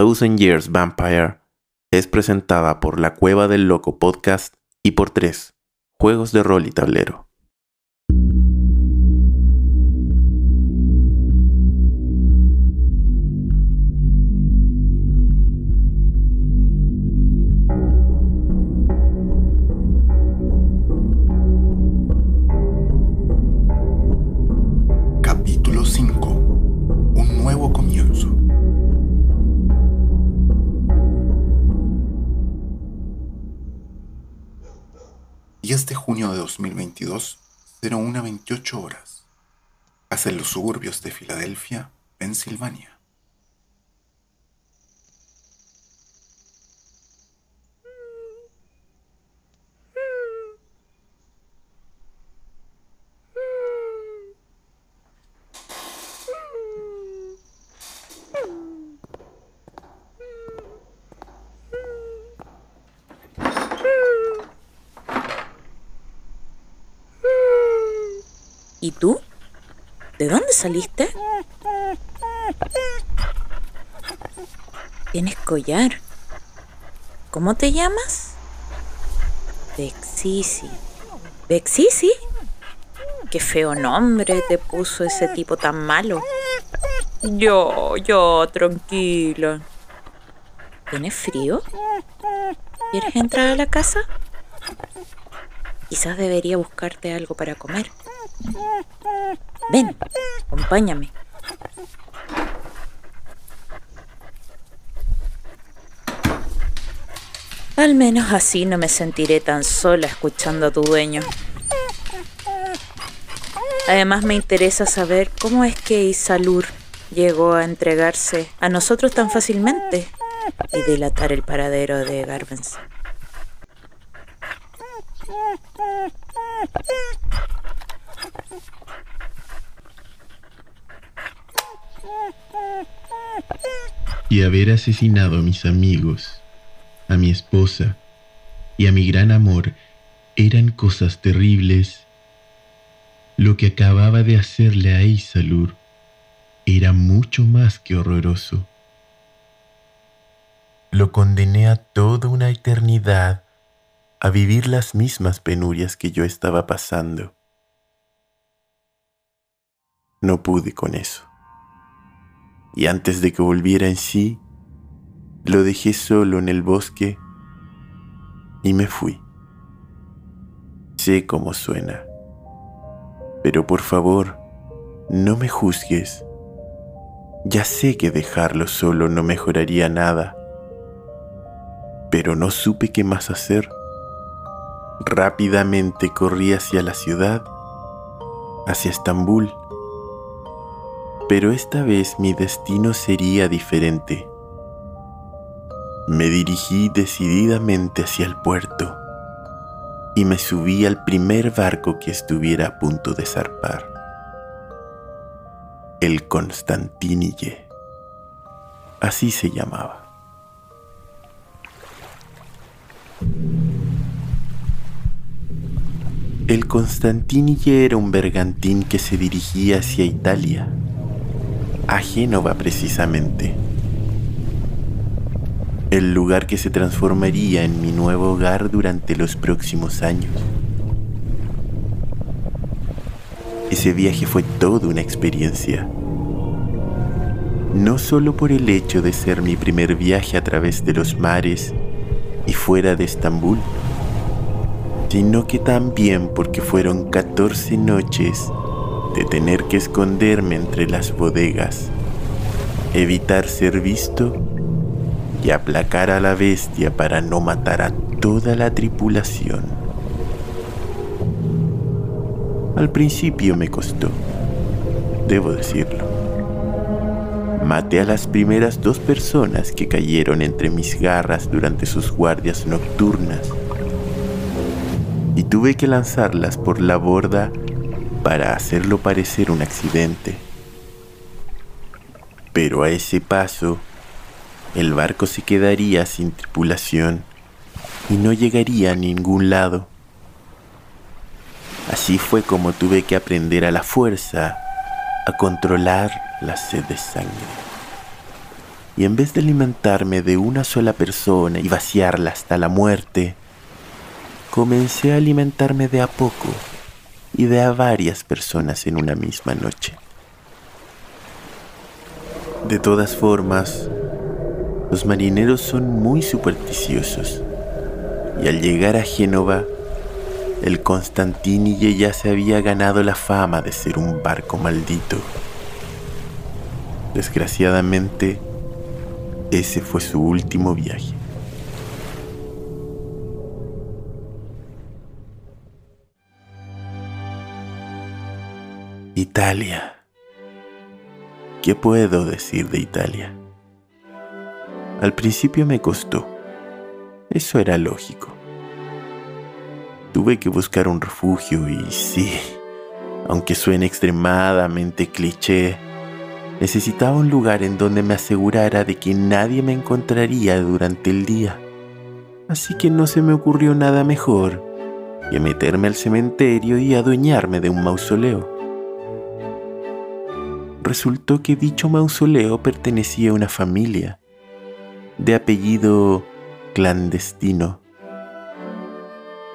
Thousand Years Vampire es presentada por la Cueva del Loco Podcast y por tres juegos de rol y tablero. ...10 de junio de 2022, 0128 horas. Hacia los suburbios de Filadelfia, Pensilvania. ¿Y tú? ¿De dónde saliste? Tienes collar. ¿Cómo te llamas? Bexisi. ¿Bexisi? Qué feo nombre te puso ese tipo tan malo. Yo, yo, tranquila. ¿Tienes frío? ¿Quieres entrar a la casa? Quizás debería buscarte algo para comer. Ven, acompáñame. Al menos así no me sentiré tan sola escuchando a tu dueño. Además me interesa saber cómo es que Isalur llegó a entregarse a nosotros tan fácilmente y delatar el paradero de Garvens. Y haber asesinado a mis amigos, a mi esposa y a mi gran amor eran cosas terribles. Lo que acababa de hacerle a Isalur era mucho más que horroroso. Lo condené a toda una eternidad a vivir las mismas penurias que yo estaba pasando. No pude con eso y antes de que volviera en sí, lo dejé solo en el bosque y me fui. Sé cómo suena, pero por favor, no me juzgues. Ya sé que dejarlo solo no mejoraría nada, pero no supe qué más hacer. Rápidamente corrí hacia la ciudad, hacia Estambul pero esta vez mi destino sería diferente. Me dirigí decididamente hacia el puerto y me subí al primer barco que estuviera a punto de zarpar. El Constantinille. Así se llamaba. El Constantinille era un bergantín que se dirigía hacia Italia a Génova precisamente. El lugar que se transformaría en mi nuevo hogar durante los próximos años. Ese viaje fue toda una experiencia. No solo por el hecho de ser mi primer viaje a través de los mares y fuera de Estambul, sino que también porque fueron 14 noches de tener que esconderme entre las bodegas, evitar ser visto y aplacar a la bestia para no matar a toda la tripulación. Al principio me costó, debo decirlo. Maté a las primeras dos personas que cayeron entre mis garras durante sus guardias nocturnas tuve que lanzarlas por la borda para hacerlo parecer un accidente. Pero a ese paso, el barco se quedaría sin tripulación y no llegaría a ningún lado. Así fue como tuve que aprender a la fuerza a controlar la sed de sangre Y en vez de alimentarme de una sola persona y vaciarla hasta la muerte, comencé a alimentarme de a poco y de a varias personas en una misma noche. De todas formas, los marineros son muy supersticiosos y al llegar a Génova, el Constantini ya se había ganado la fama de ser un barco maldito. Desgraciadamente, ese fue su último viaje. Italia. ¿Qué puedo decir de Italia? Al principio me costó. Eso era lógico. Tuve que buscar un refugio y sí, aunque suene extremadamente cliché, necesitaba un lugar en donde me asegurara de que nadie me encontraría durante el día. Así que no se me ocurrió nada mejor que meterme al cementerio y adueñarme de un mausoleo. Resultó que dicho mausoleo pertenecía a una familia de apellido clandestino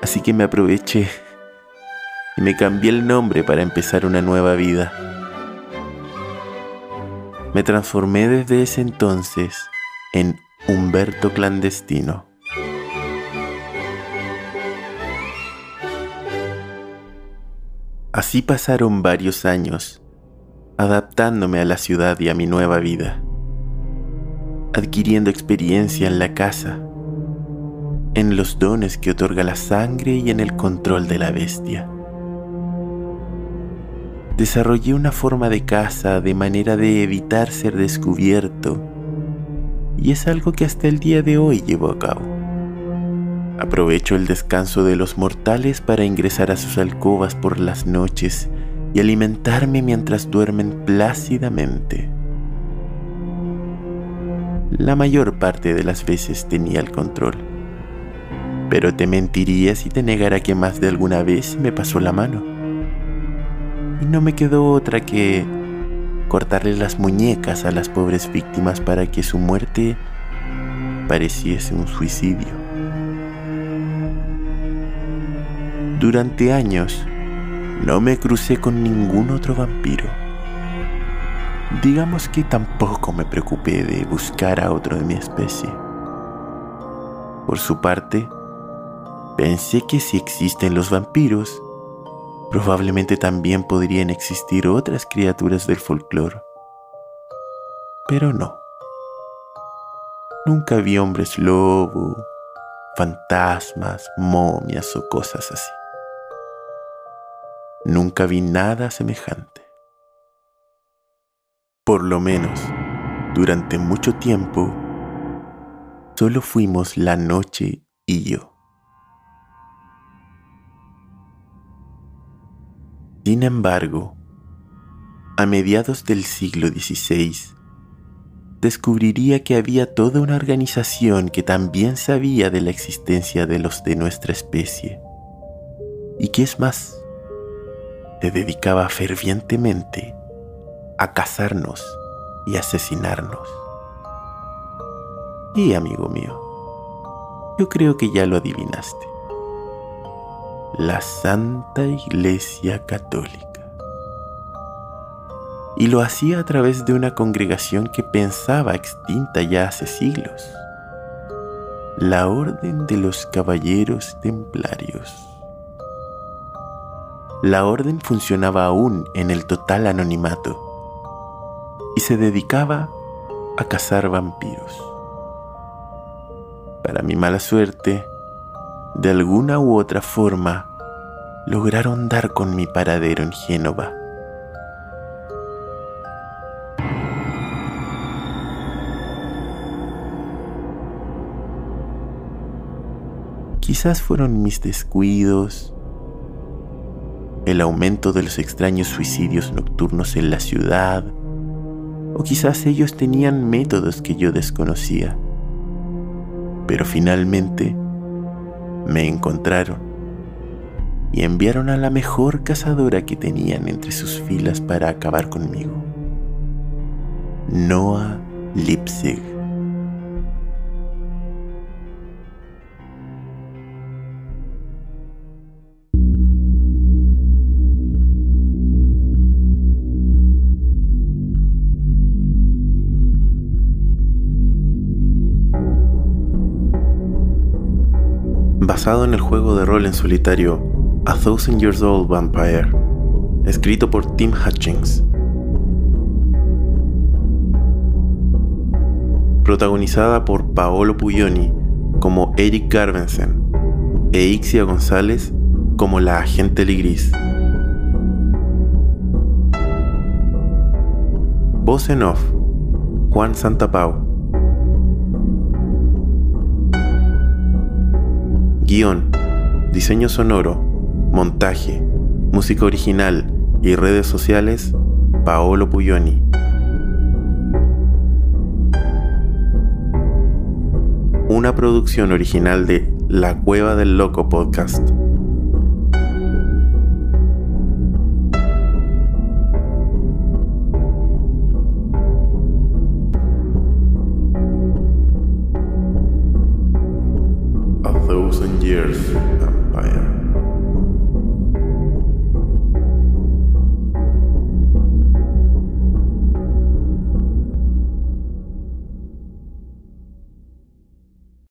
Así que me aproveché y me cambié el nombre para empezar una nueva vida. Me transformé desde ese entonces en Humberto Clandestino. Así pasaron varios años, adaptándome a la ciudad y a mi nueva vida, adquiriendo experiencia en la casa, en los dones que otorga la sangre y en el control de la bestia. Desarrollé una forma de caza de manera de evitar ser descubierto y es algo que hasta el día de hoy llevo a cabo. Aprovecho el descanso de los mortales para ingresar a sus alcobas por las noches y alimentarme mientras duermen plácidamente. La mayor parte de las veces tenía el control pero te mentiría si te negara que más de alguna vez me pasó la mano. Y no me quedó otra que cortarle las muñecas a las pobres víctimas para que su muerte pareciese un suicidio. Durante años no me crucé con ningún otro vampiro. Digamos que tampoco me preocupé de buscar a otro de mi especie. Por su parte, Pensé que si existen los vampiros, probablemente también podrían existir otras criaturas del folclore. Pero no. Nunca vi hombres lobo, fantasmas, momias o cosas así. Nunca vi nada semejante. Por lo menos, durante mucho tiempo, solo fuimos la noche y yo. Sin embargo, a mediados del siglo XVI, descubriría que había toda una organización que también sabía de la existencia de los de nuestra especie, y que es más, se dedicaba fervientemente a cazarnos y asesinarnos. Y amigo mío, yo creo que ya lo adivinaste la Santa Iglesia Católica. Y lo hacía a través de una congregación que pensaba extinta ya hace siglos, la Orden de los Caballeros Templarios. La orden funcionaba aún en el total anonimato y se dedicaba a cazar vampiros. Para mi mala suerte, de alguna u otra forma, lograron dar con mi paradero en Génova. Quizás fueron mis descuidos, el aumento de los extraños suicidios nocturnos en la ciudad, o quizás ellos tenían métodos que yo desconocía. Pero finalmente, me encontraron y enviaron a la mejor cazadora que tenían entre sus filas para acabar conmigo. Noah Lipzig. En el juego de rol en solitario A Thousand Years Old Vampire, escrito por Tim Hutchings. Protagonizada por Paolo Puglioni como Eric Garbensen e Ixia González como la agente Ligris. Voz en off, Juan Santapau. Guión, diseño sonoro, montaje, música original y redes sociales, Paolo Puglioni. Una producción original de La Cueva del Loco Podcast.